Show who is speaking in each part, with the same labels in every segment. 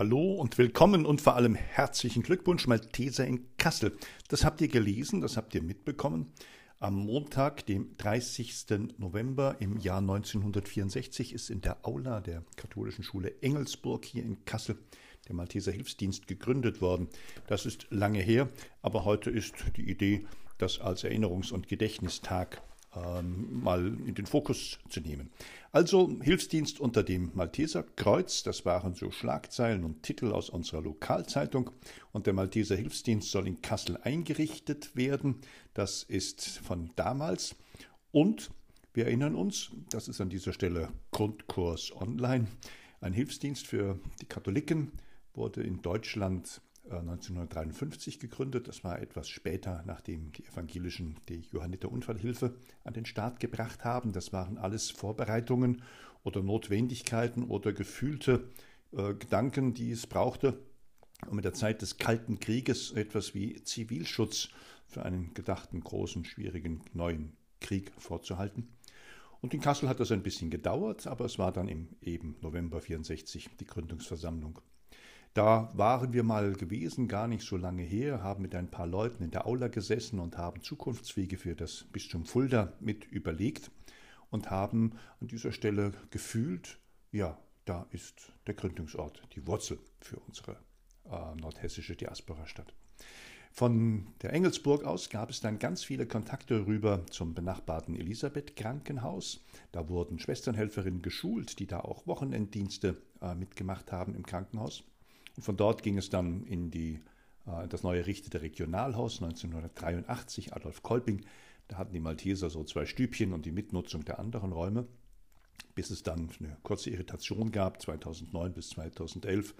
Speaker 1: Hallo und willkommen und vor allem herzlichen Glückwunsch Malteser in Kassel. Das habt ihr gelesen, das habt ihr mitbekommen. Am Montag, dem 30. November im Jahr 1964, ist in der Aula der katholischen Schule Engelsburg hier in Kassel der Malteser Hilfsdienst gegründet worden. Das ist lange her, aber heute ist die Idee, das als Erinnerungs- und Gedächtnistag ähm, mal in den Fokus zu nehmen. Also Hilfsdienst unter dem Malteser Kreuz, das waren so Schlagzeilen und Titel aus unserer Lokalzeitung. Und der Malteser Hilfsdienst soll in Kassel eingerichtet werden. Das ist von damals. Und wir erinnern uns, das ist an dieser Stelle Grundkurs online, ein Hilfsdienst für die Katholiken wurde in Deutschland 1953 äh, gegründet. Das war etwas später, nachdem die Evangelischen die Johanniter Unfallhilfe an den Start gebracht haben. Das waren alles Vorbereitungen oder Notwendigkeiten oder gefühlte äh, Gedanken, die es brauchte, um in der Zeit des Kalten Krieges etwas wie Zivilschutz für einen gedachten großen, schwierigen neuen Krieg vorzuhalten. Und in Kassel hat das ein bisschen gedauert, aber es war dann im eben November 64 die Gründungsversammlung. Da waren wir mal gewesen, gar nicht so lange her, haben mit ein paar Leuten in der Aula gesessen und haben Zukunftswege für das Bistum Fulda mit überlegt und haben an dieser Stelle gefühlt, ja, da ist der Gründungsort, die Wurzel für unsere äh, nordhessische Diaspora-Stadt. Von der Engelsburg aus gab es dann ganz viele Kontakte rüber zum benachbarten Elisabeth Krankenhaus. Da wurden Schwesternhelferinnen geschult, die da auch Wochenenddienste äh, mitgemacht haben im Krankenhaus. Von dort ging es dann in die, äh, das neu errichtete Regionalhaus 1983, Adolf Kolping. Da hatten die Malteser so zwei Stübchen und die Mitnutzung der anderen Räume, bis es dann eine kurze Irritation gab, 2009 bis 2011.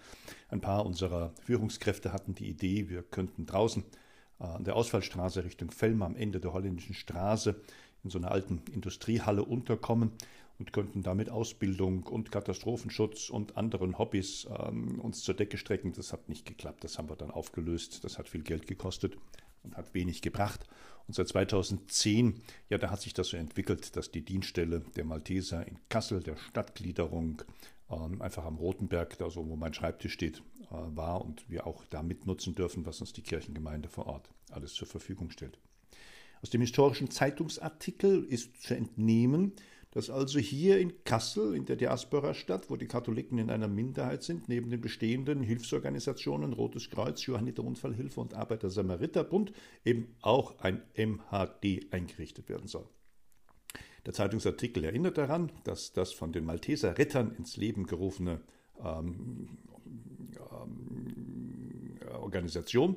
Speaker 1: Ein paar unserer Führungskräfte hatten die Idee, wir könnten draußen äh, an der Ausfallstraße Richtung Fellmer am Ende der holländischen Straße in so einer alten Industriehalle unterkommen und könnten damit Ausbildung und Katastrophenschutz und anderen Hobbys ähm, uns zur Decke strecken. Das hat nicht geklappt. Das haben wir dann aufgelöst. Das hat viel Geld gekostet und hat wenig gebracht. Und seit 2010, ja, da hat sich das so entwickelt, dass die Dienststelle der Malteser in Kassel, der Stadtgliederung, ähm, einfach am Rotenberg, da so, wo mein Schreibtisch steht, äh, war und wir auch da mitnutzen dürfen, was uns die Kirchengemeinde vor Ort alles zur Verfügung stellt. Aus dem historischen Zeitungsartikel ist zu entnehmen, dass also hier in Kassel, in der Diaspora-Stadt, wo die Katholiken in einer Minderheit sind, neben den bestehenden Hilfsorganisationen Rotes Kreuz, Johanniter Unfallhilfe und Arbeiter-Samariter-Bund eben auch ein MHD eingerichtet werden soll. Der Zeitungsartikel erinnert daran, dass das von den Malteser Rettern ins Leben gerufene ähm, ähm, Organisation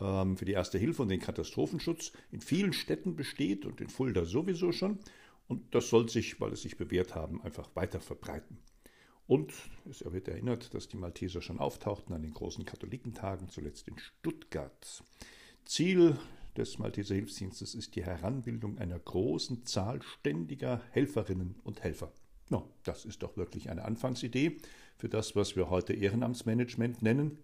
Speaker 1: ähm, für die Erste Hilfe und den Katastrophenschutz in vielen Städten besteht und in Fulda sowieso schon und das soll sich, weil es sich bewährt haben, einfach weiter verbreiten. Und es wird erinnert, dass die Malteser schon auftauchten an den großen Katholikentagen, zuletzt in Stuttgart. Ziel des Malteser Hilfsdienstes ist die Heranbildung einer großen Zahl ständiger Helferinnen und Helfer. No, das ist doch wirklich eine Anfangsidee für das, was wir heute Ehrenamtsmanagement nennen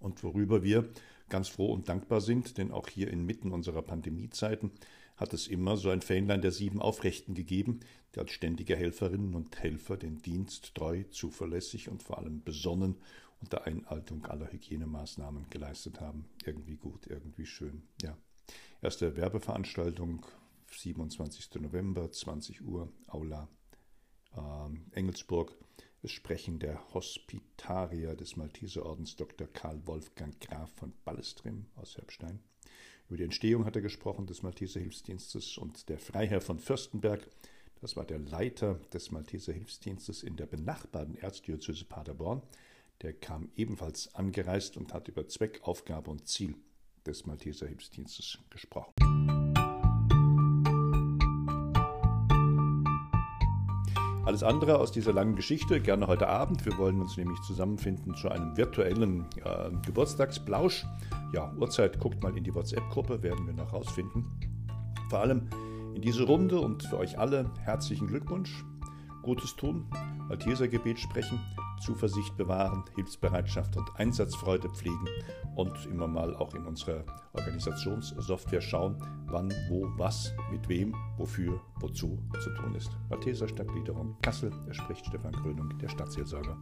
Speaker 1: und worüber wir ganz froh und dankbar sind, denn auch hier inmitten unserer Pandemiezeiten hat es immer so ein Fähnlein der sieben Aufrechten gegeben, die als ständige Helferinnen und Helfer den Dienst treu, zuverlässig und vor allem besonnen unter Einhaltung aller Hygienemaßnahmen geleistet haben. Irgendwie gut, irgendwie schön. Ja. Erste Werbeveranstaltung, 27. November, 20 Uhr, Aula äh, Engelsburg. Es sprechen der Hospitarier des Malteserordens Dr. Karl Wolfgang Graf von Ballestrim aus Herbstein. Über die Entstehung hat er gesprochen des Malteser Hilfsdienstes und der Freiherr von Fürstenberg, das war der Leiter des Malteser Hilfsdienstes in der benachbarten Erzdiözese Paderborn, der kam ebenfalls angereist und hat über Zweck, Aufgabe und Ziel des Malteser Hilfsdienstes gesprochen. Alles andere aus dieser langen Geschichte gerne heute Abend. Wir wollen uns nämlich zusammenfinden zu einem virtuellen äh, Geburtstagsplausch. Ja, Uhrzeit, guckt mal in die WhatsApp-Gruppe, werden wir noch rausfinden. Vor allem in diese Runde und für euch alle herzlichen Glückwunsch. Gutes tun, Maltesergebet sprechen, Zuversicht bewahren, Hilfsbereitschaft und Einsatzfreude pflegen und immer mal auch in unserer Organisationssoftware schauen, wann, wo, was, mit wem, wofür, wozu zu tun ist. Malteser Stadtgliederung Kassel, er spricht Stefan Grönung, der Stadtseelsorger.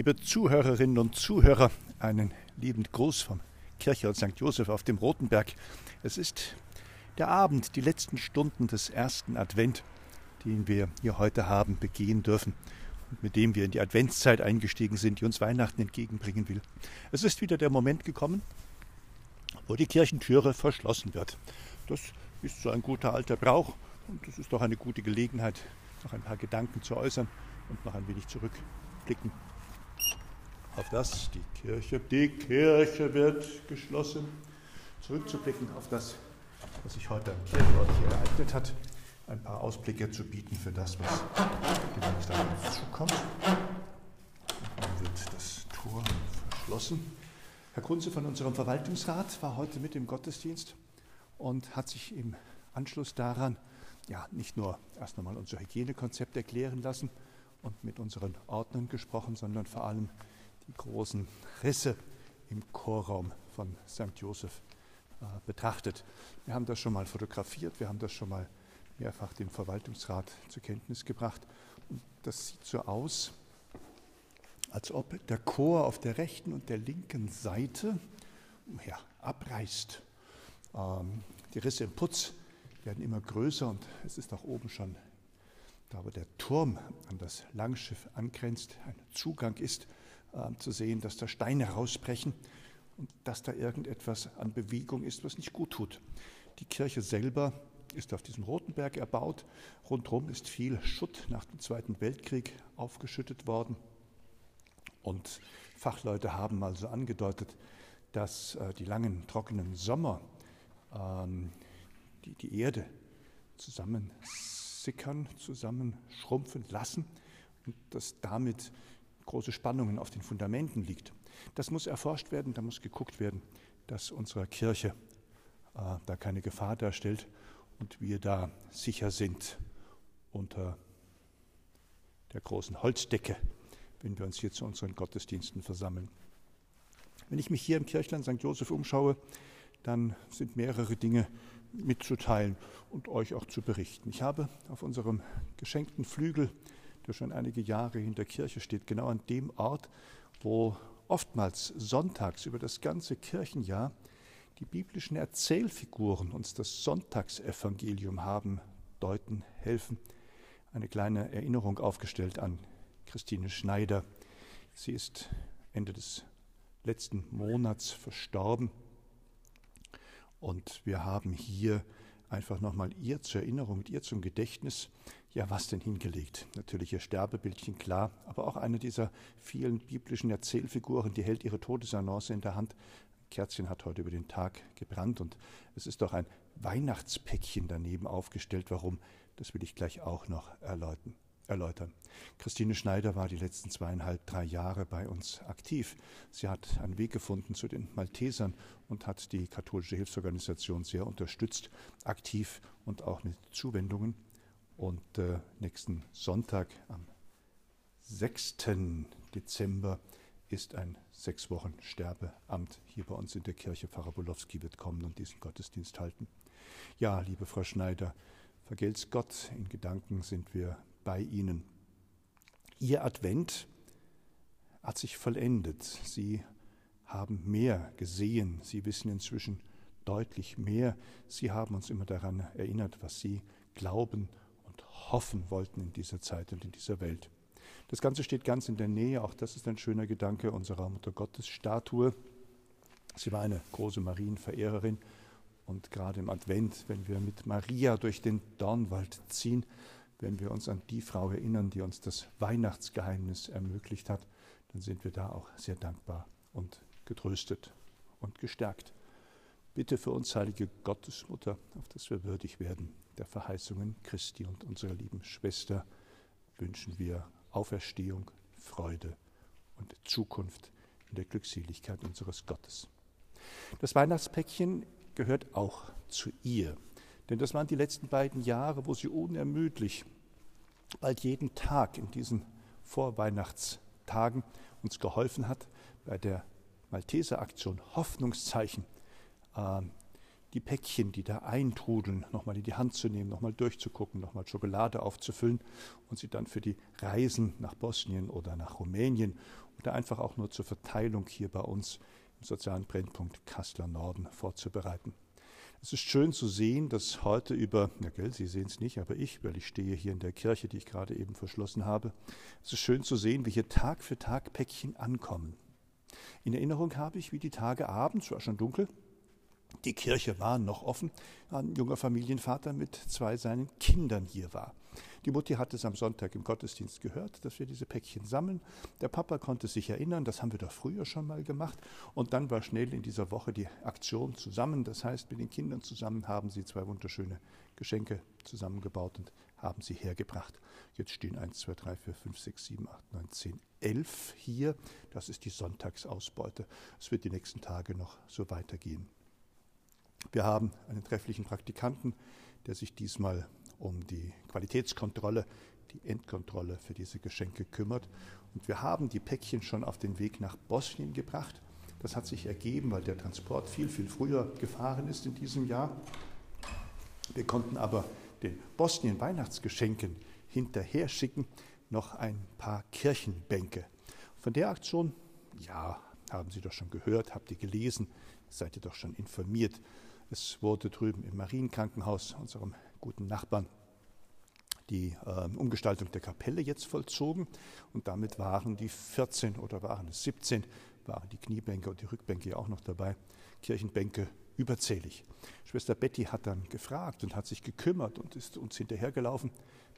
Speaker 1: Liebe Zuhörerinnen und Zuhörer, einen lieben Gruß vom Kirche St. Josef auf dem Rotenberg. Es ist der Abend, die letzten Stunden des ersten Advent, den wir hier heute haben begehen dürfen und mit dem wir in die Adventszeit eingestiegen sind, die uns Weihnachten entgegenbringen will. Es ist wieder der Moment gekommen, wo die Kirchentüre verschlossen wird. Das ist so ein guter alter Brauch und das ist doch eine gute Gelegenheit, noch ein paar Gedanken zu äußern und noch ein wenig zurückblicken auf das, die Kirche, die Kirche wird geschlossen, zurückzublicken auf das, was sich heute am Kirchenort hier ereignet hat, ein paar Ausblicke zu bieten für das, was demnächst auf uns zukommt. Dann wird das Tor verschlossen. Herr Kunze von unserem Verwaltungsrat war heute mit im Gottesdienst und hat sich im Anschluss daran ja nicht nur erst einmal unser Hygienekonzept erklären lassen und mit unseren Ordnern gesprochen, sondern vor allem die großen Risse im Chorraum von St. Joseph äh, betrachtet. Wir haben das schon mal fotografiert, wir haben das schon mal mehrfach dem Verwaltungsrat zur Kenntnis gebracht. Und das sieht so aus, als ob der Chor auf der rechten und der linken Seite ja, abreißt. Ähm, die Risse im Putz werden immer größer und es ist auch oben schon, da wo der Turm an das Langschiff angrenzt, ein Zugang ist, äh, zu sehen, dass da Steine rausbrechen und dass da irgendetwas an Bewegung ist, was nicht gut tut. Die Kirche selber ist auf diesem Rotenberg erbaut. Rundherum ist viel Schutt nach dem Zweiten Weltkrieg aufgeschüttet worden. Und Fachleute haben also angedeutet, dass äh, die langen trockenen Sommer ähm, die, die Erde zusammensickern, zusammenschrumpfen lassen und dass damit große Spannungen auf den Fundamenten liegt. Das muss erforscht werden, da muss geguckt werden, dass unsere Kirche äh, da keine Gefahr darstellt und wir da sicher sind unter der großen Holzdecke, wenn wir uns hier zu unseren Gottesdiensten versammeln. Wenn ich mich hier im Kirchland St. Joseph umschaue, dann sind mehrere Dinge mitzuteilen und euch auch zu berichten. Ich habe auf unserem geschenkten Flügel der schon einige Jahre hinter Kirche steht, genau an dem Ort, wo oftmals sonntags über das ganze Kirchenjahr die biblischen Erzählfiguren uns das Sonntagsevangelium haben deuten, helfen, eine kleine Erinnerung aufgestellt an Christine Schneider. Sie ist Ende des letzten Monats verstorben. Und wir haben hier einfach nochmal ihr zur Erinnerung, mit ihr zum Gedächtnis ja, was denn hingelegt? Natürlich ihr Sterbebildchen, klar, aber auch eine dieser vielen biblischen Erzählfiguren, die hält ihre Todesannonce in der Hand. Ein Kerzchen hat heute über den Tag gebrannt und es ist doch ein Weihnachtspäckchen daneben aufgestellt. Warum? Das will ich gleich auch noch erläutern. erläutern. Christine Schneider war die letzten zweieinhalb, drei Jahre bei uns aktiv. Sie hat einen Weg gefunden zu den Maltesern und hat die katholische Hilfsorganisation sehr unterstützt, aktiv und auch mit Zuwendungen. Und äh, nächsten Sonntag, am 6. Dezember, ist ein sechs Wochen Sterbeamt hier bei uns in der Kirche. Pfarrer Bolowski wird kommen und diesen Gottesdienst halten. Ja, liebe Frau Schneider, vergelt's Gott, in Gedanken sind wir bei Ihnen. Ihr Advent hat sich vollendet. Sie haben mehr gesehen. Sie wissen inzwischen deutlich mehr. Sie haben uns immer daran erinnert, was Sie glauben hoffen wollten in dieser Zeit und in dieser Welt. Das Ganze steht ganz in der Nähe, auch das ist ein schöner Gedanke unserer Mutter Gottes Statue. Sie war eine große Marienverehrerin und gerade im Advent, wenn wir mit Maria durch den Dornwald ziehen, wenn wir uns an die Frau erinnern, die uns das Weihnachtsgeheimnis ermöglicht hat, dann sind wir da auch sehr dankbar und getröstet und gestärkt. Bitte für uns, heilige Gottesmutter, auf dass wir würdig werden der Verheißungen Christi und unserer lieben Schwester wünschen wir Auferstehung, Freude und Zukunft in der Glückseligkeit unseres Gottes. Das Weihnachtspäckchen gehört auch zu ihr, denn das waren die letzten beiden Jahre, wo sie unermüdlich, bald jeden Tag in diesen Vorweihnachtstagen uns geholfen hat, bei der Malteser Aktion Hoffnungszeichen die Päckchen, die da eintrudeln, nochmal in die Hand zu nehmen, nochmal durchzugucken, nochmal Schokolade aufzufüllen und sie dann für die Reisen nach Bosnien oder nach Rumänien oder einfach auch nur zur Verteilung hier bei uns im sozialen Brennpunkt Kasseler Norden vorzubereiten. Es ist schön zu sehen, dass heute über, ja gell, Sie sehen es nicht, aber ich, weil ich stehe hier in der Kirche, die ich gerade eben verschlossen habe, es ist schön zu sehen, wie hier Tag für Tag Päckchen ankommen. In Erinnerung habe ich, wie die Tage abends, war schon dunkel, die Kirche war noch offen, ein junger Familienvater mit zwei seinen Kindern hier war. Die Mutti hat es am Sonntag im Gottesdienst gehört, dass wir diese Päckchen sammeln. Der Papa konnte sich erinnern, das haben wir doch früher schon mal gemacht. Und dann war schnell in dieser Woche die Aktion zusammen. Das heißt, mit den Kindern zusammen haben sie zwei wunderschöne Geschenke zusammengebaut und haben sie hergebracht. Jetzt stehen 1, 2, 3, 4, 5, 6, 7, 8, 9, 10, 11 hier. Das ist die Sonntagsausbeute. Es wird die nächsten Tage noch so weitergehen. Wir haben einen trefflichen Praktikanten, der sich diesmal um die Qualitätskontrolle, die Endkontrolle für diese Geschenke kümmert. Und wir haben die Päckchen schon auf den Weg nach Bosnien gebracht. Das hat sich ergeben, weil der Transport viel, viel früher gefahren ist in diesem Jahr. Wir konnten aber den Bosnien-Weihnachtsgeschenken hinterher schicken noch ein paar Kirchenbänke. Von der Aktion, ja, haben Sie doch schon gehört, habt ihr gelesen, seid ihr doch schon informiert. Es wurde drüben im Marienkrankenhaus, unserem guten Nachbarn, die äh, Umgestaltung der Kapelle jetzt vollzogen. Und damit waren die 14 oder waren es 17, waren die Kniebänke und die Rückbänke ja auch noch dabei, Kirchenbänke überzählig. Schwester Betty hat dann gefragt und hat sich gekümmert und ist uns hinterhergelaufen,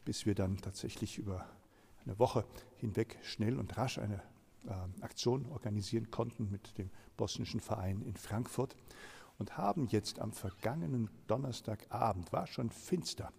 Speaker 1: bis wir dann tatsächlich über eine Woche hinweg schnell und rasch eine äh, Aktion organisieren konnten mit dem bosnischen Verein in Frankfurt und haben jetzt am vergangenen Donnerstagabend, war schon finster,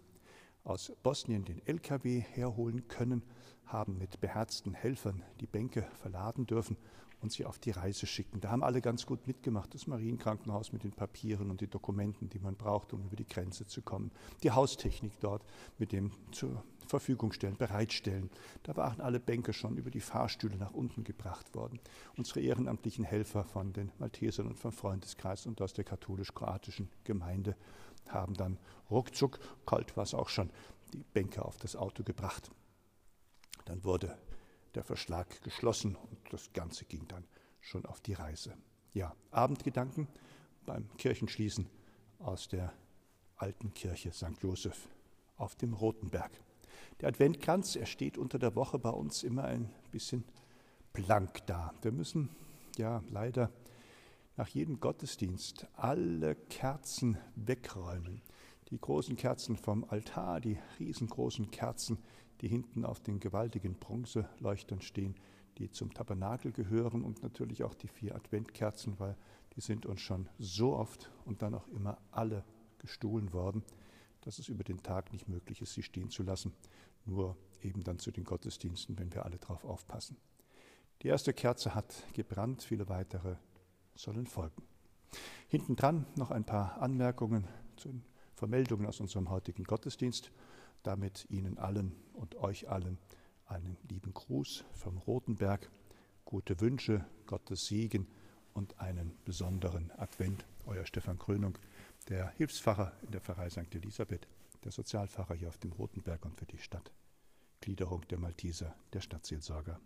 Speaker 1: aus Bosnien den LKW herholen können, haben mit beherzten Helfern die Bänke verladen dürfen und sie auf die Reise schicken. Da haben alle ganz gut mitgemacht, das Marienkrankenhaus mit den Papieren und den Dokumenten, die man braucht, um über die Grenze zu kommen. Die Haustechnik dort mit dem zur Verfügung stellen, bereitstellen. Da waren alle Bänke schon über die Fahrstühle nach unten gebracht worden. Unsere ehrenamtlichen Helfer von den Maltesern und vom Freundeskreis und aus der katholisch-kroatischen Gemeinde haben dann ruckzuck, kalt war es auch schon, die Bänke auf das Auto gebracht. Dann wurde der Verschlag geschlossen und das Ganze ging dann schon auf die Reise. Ja, Abendgedanken beim Kirchenschließen aus der alten Kirche St. Joseph auf dem Rotenberg. Der Adventkranz, er steht unter der Woche bei uns immer ein bisschen blank da. Wir müssen ja leider nach jedem Gottesdienst alle Kerzen wegräumen. Die großen Kerzen vom Altar, die riesengroßen Kerzen, die hinten auf den gewaltigen Bronzeleuchtern stehen, die zum Tabernakel gehören und natürlich auch die vier Adventkerzen, weil die sind uns schon so oft und dann auch immer alle gestohlen worden, dass es über den Tag nicht möglich ist, sie stehen zu lassen, nur eben dann zu den Gottesdiensten, wenn wir alle darauf aufpassen. Die erste Kerze hat gebrannt, viele weitere sollen folgen. Hinten dran noch ein paar Anmerkungen zu den Vermeldungen aus unserem heutigen Gottesdienst damit Ihnen allen und euch allen einen lieben Gruß vom Rotenberg, gute Wünsche, Gottes Segen und einen besonderen Advent. Euer Stefan Krönung, der Hilfspfarrer in der Pfarrei St. Elisabeth, der Sozialpfarrer hier auf dem Rotenberg und für die Stadtgliederung der Malteser, der Stadtseelsorger.